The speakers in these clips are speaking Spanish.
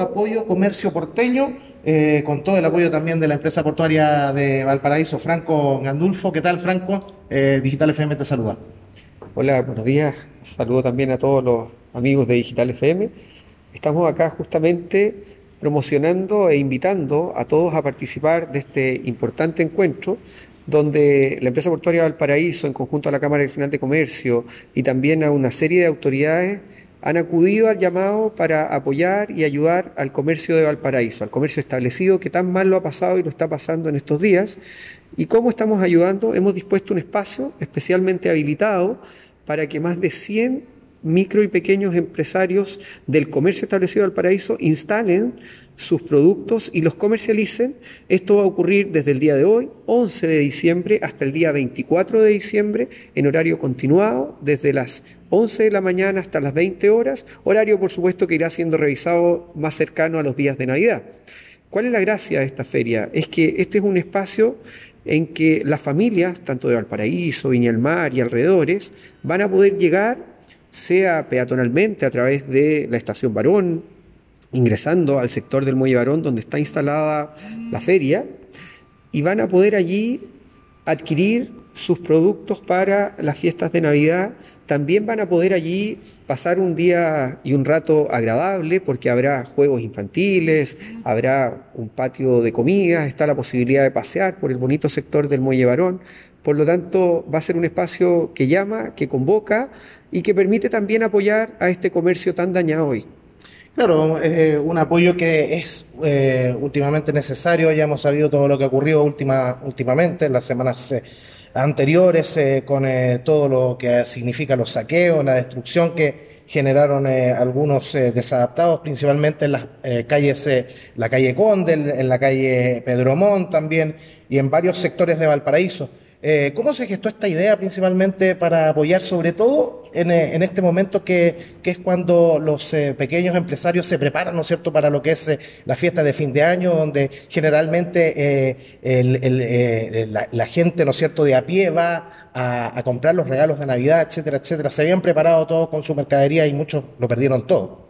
apoyo comercio porteño, eh, con todo el apoyo también de la empresa portuaria de Valparaíso, Franco Gandulfo. ¿Qué tal, Franco? Eh, Digital FM te saluda. Hola, buenos días. Saludo también a todos los amigos de Digital FM. Estamos acá justamente promocionando e invitando a todos a participar de este importante encuentro donde la empresa portuaria Valparaíso, en conjunto a la Cámara Regional de Comercio y también a una serie de autoridades, han acudido al llamado para apoyar y ayudar al comercio de Valparaíso, al comercio establecido que tan mal lo ha pasado y lo está pasando en estos días. ¿Y cómo estamos ayudando? Hemos dispuesto un espacio especialmente habilitado para que más de 100 micro y pequeños empresarios del comercio establecido del paraíso instalen sus productos y los comercialicen. Esto va a ocurrir desde el día de hoy, 11 de diciembre, hasta el día 24 de diciembre, en horario continuado, desde las 11 de la mañana hasta las 20 horas, horario por supuesto que irá siendo revisado más cercano a los días de Navidad. ¿Cuál es la gracia de esta feria? Es que este es un espacio en que las familias, tanto de Valparaíso, Viña del Mar y alrededores, van a poder llegar sea peatonalmente a través de la estación Barón, ingresando al sector del Muelle Barón donde está instalada la feria, y van a poder allí adquirir sus productos para las fiestas de Navidad. También van a poder allí pasar un día y un rato agradable porque habrá juegos infantiles, habrá un patio de comidas, está la posibilidad de pasear por el bonito sector del Muelle Barón. Por lo tanto, va a ser un espacio que llama, que convoca y que permite también apoyar a este comercio tan dañado hoy. Claro, eh, un apoyo que es eh, últimamente necesario, ya hemos sabido todo lo que ha ocurrido última, últimamente en las semanas eh, anteriores con todo lo que significa los saqueos, la destrucción que generaron algunos desadaptados, principalmente en las calles, la calle Conde, en la calle Pedro también y en varios sectores de Valparaíso. Eh, ¿Cómo se gestó esta idea principalmente para apoyar sobre todo en, eh, este momento que, es cuando los eh, pequeños empresarios se preparan, ¿no es cierto?, para lo que es la fiesta de fin de año, donde generalmente la, gente, ¿no es cierto?, de a pie va a, a, comprar los regalos de Navidad, etcétera, etcétera. Se habían preparado todos con su mercadería y muchos lo perdieron todo.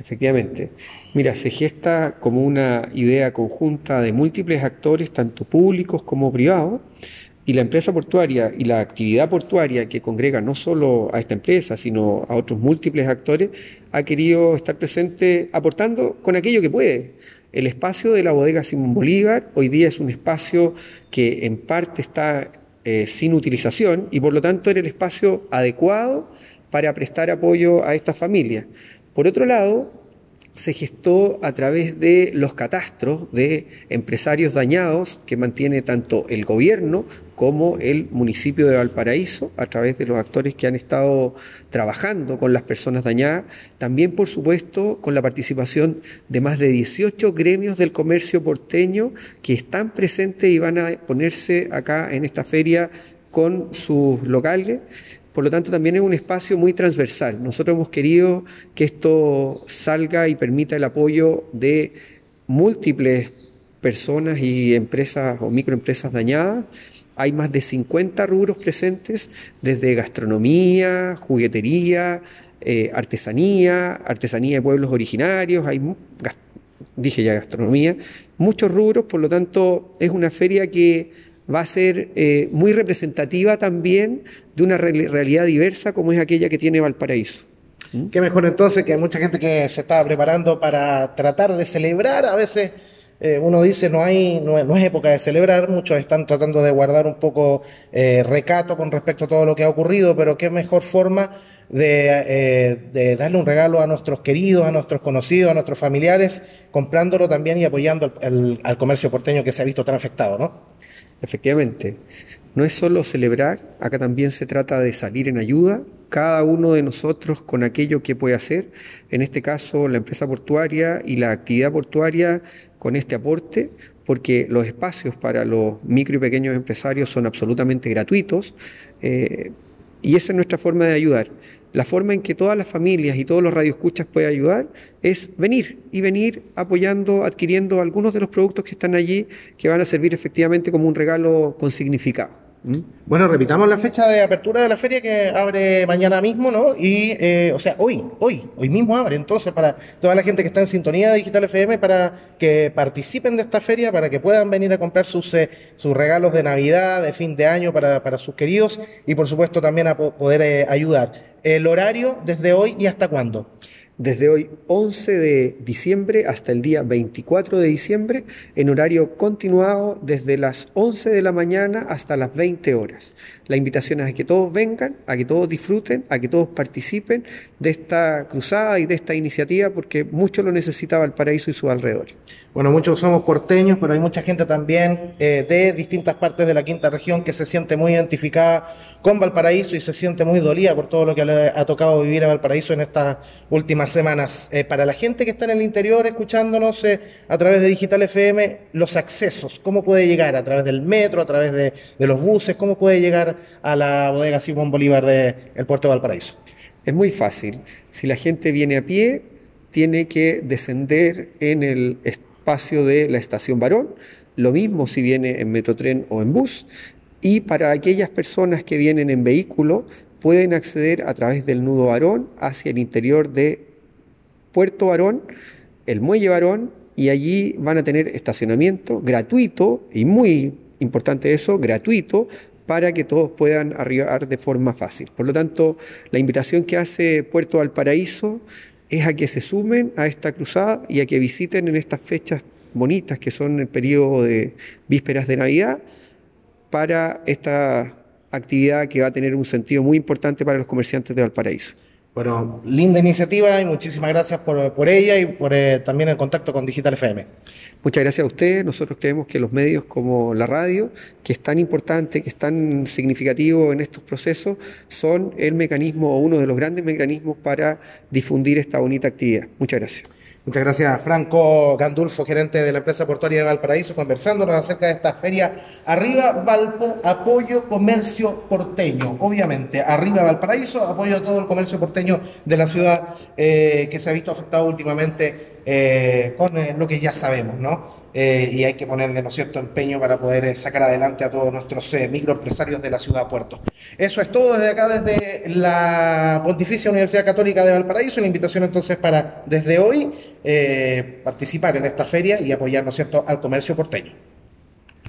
Efectivamente. Mira, se gesta como una idea conjunta de múltiples actores, tanto públicos como privados, y la empresa portuaria y la actividad portuaria que congrega no solo a esta empresa, sino a otros múltiples actores, ha querido estar presente aportando con aquello que puede. El espacio de la bodega Simón Bolívar hoy día es un espacio que en parte está eh, sin utilización y por lo tanto era el espacio adecuado para prestar apoyo a estas familias. Por otro lado, se gestó a través de los catastros de empresarios dañados que mantiene tanto el gobierno como el municipio de Valparaíso, a través de los actores que han estado trabajando con las personas dañadas, también por supuesto con la participación de más de 18 gremios del comercio porteño que están presentes y van a ponerse acá en esta feria con sus locales por lo tanto, también es un espacio muy transversal. Nosotros hemos querido que esto salga y permita el apoyo de múltiples personas y empresas o microempresas dañadas. Hay más de 50 rubros presentes, desde gastronomía, juguetería, eh, artesanía, artesanía de pueblos originarios, hay, dije ya gastronomía, muchos rubros, por lo tanto es una feria que va a ser eh, muy representativa también de una realidad diversa como es aquella que tiene Valparaíso. ¿Mm? Qué mejor entonces que hay mucha gente que se estaba preparando para tratar de celebrar. A veces eh, uno dice no hay no, es época de celebrar, muchos están tratando de guardar un poco eh, recato con respecto a todo lo que ha ocurrido, pero qué mejor forma de, darle un regalo a nuestros queridos, a nuestros conocidos, a nuestros familiares, comprándolo también y apoyando al comercio porteño que se ha visto tan afectado, ¿no? Efectivamente, no es solo celebrar, acá también se trata de salir en ayuda, cada uno de nosotros con aquello que puede hacer, en este caso la empresa portuaria y la actividad portuaria con este aporte, porque los espacios para los micro y pequeños empresarios son absolutamente gratuitos eh, y esa es nuestra forma de ayudar la forma en que todas las familias y todos los radioescuchas pueden ayudar es venir y venir apoyando, adquiriendo algunos de los productos que están allí que van a servir efectivamente como un regalo con significado. ¿Mm? Bueno, repitamos la fecha de apertura de la feria que abre mañana mismo, ¿no? Y, eh, o sea, hoy, hoy, hoy mismo abre. Entonces, para toda la gente que está en sintonía de Digital FM, para que participen de esta feria, para que puedan venir a comprar sus, eh, sus regalos de Navidad, de fin de año para, para sus queridos y, por supuesto, también a poder eh, ayudar. El horario desde hoy y hasta cuándo desde hoy 11 de diciembre hasta el día 24 de diciembre en horario continuado desde las 11 de la mañana hasta las 20 horas. La invitación es a que todos vengan, a que todos disfruten, a que todos participen de esta cruzada y de esta iniciativa porque mucho lo necesita Valparaíso y sus alrededores. Bueno, muchos somos porteños, pero hay mucha gente también eh, de distintas partes de la quinta región que se siente muy identificada con Valparaíso y se siente muy dolida por todo lo que le ha tocado vivir a Valparaíso en estas últimas semanas. Eh, para la gente que está en el interior escuchándonos eh, a través de Digital FM, los accesos, ¿cómo puede llegar? ¿A través del metro, a través de, los buses? ¿Cómo puede llegar a la bodega Simón Bolívar del puerto de Valparaíso? Es muy fácil. Si la gente viene a pie, tiene que descender en el espacio de la estación Barón. Lo mismo si viene en metrotren o en bus. Y para aquellas personas que vienen en vehículo, pueden acceder a través del nudo Barón hacia el interior de Puerto Barón, el muelle Barón, y allí van a tener estacionamiento gratuito y muy importante eso, gratuito para que todos puedan arribar de forma fácil. Por lo tanto, la invitación que hace Puerto Valparaíso es a que se sumen a esta cruzada y a que visiten en estas fechas bonitas que son el periodo de vísperas de Navidad para esta actividad que va a tener un sentido muy importante para los comerciantes de Valparaíso. Bueno, linda iniciativa y muchísimas gracias por, ella y por eh, también el contacto con Digital FM. Muchas gracias a ustedes. Nosotros creemos que los medios como la radio, que es tan importante, que es tan significativo en estos procesos, son el mecanismo o uno de los grandes mecanismos para difundir esta bonita actividad. Muchas gracias. Muchas gracias, Franco Gandulfo, gerente de la empresa portuaria de Valparaíso, conversándonos acerca de esta feria Arriba Valpo, apoyo comercio porteño. Obviamente, Arriba Valparaíso, apoyo a todo el comercio porteño de la ciudad eh, que se ha visto afectado últimamente eh, con eh, lo que ya sabemos, ¿no? Eh, y hay que ponerle, ¿no cierto?, empeño para poder eh, sacar adelante a todos nuestros eh, microempresarios de la ciudad de Puerto. Eso es todo desde acá, desde la Pontificia Universidad Católica de Valparaíso. Una invitación entonces para, desde hoy, participar en esta feria y apoyar, ¿no cierto?, al comercio porteño.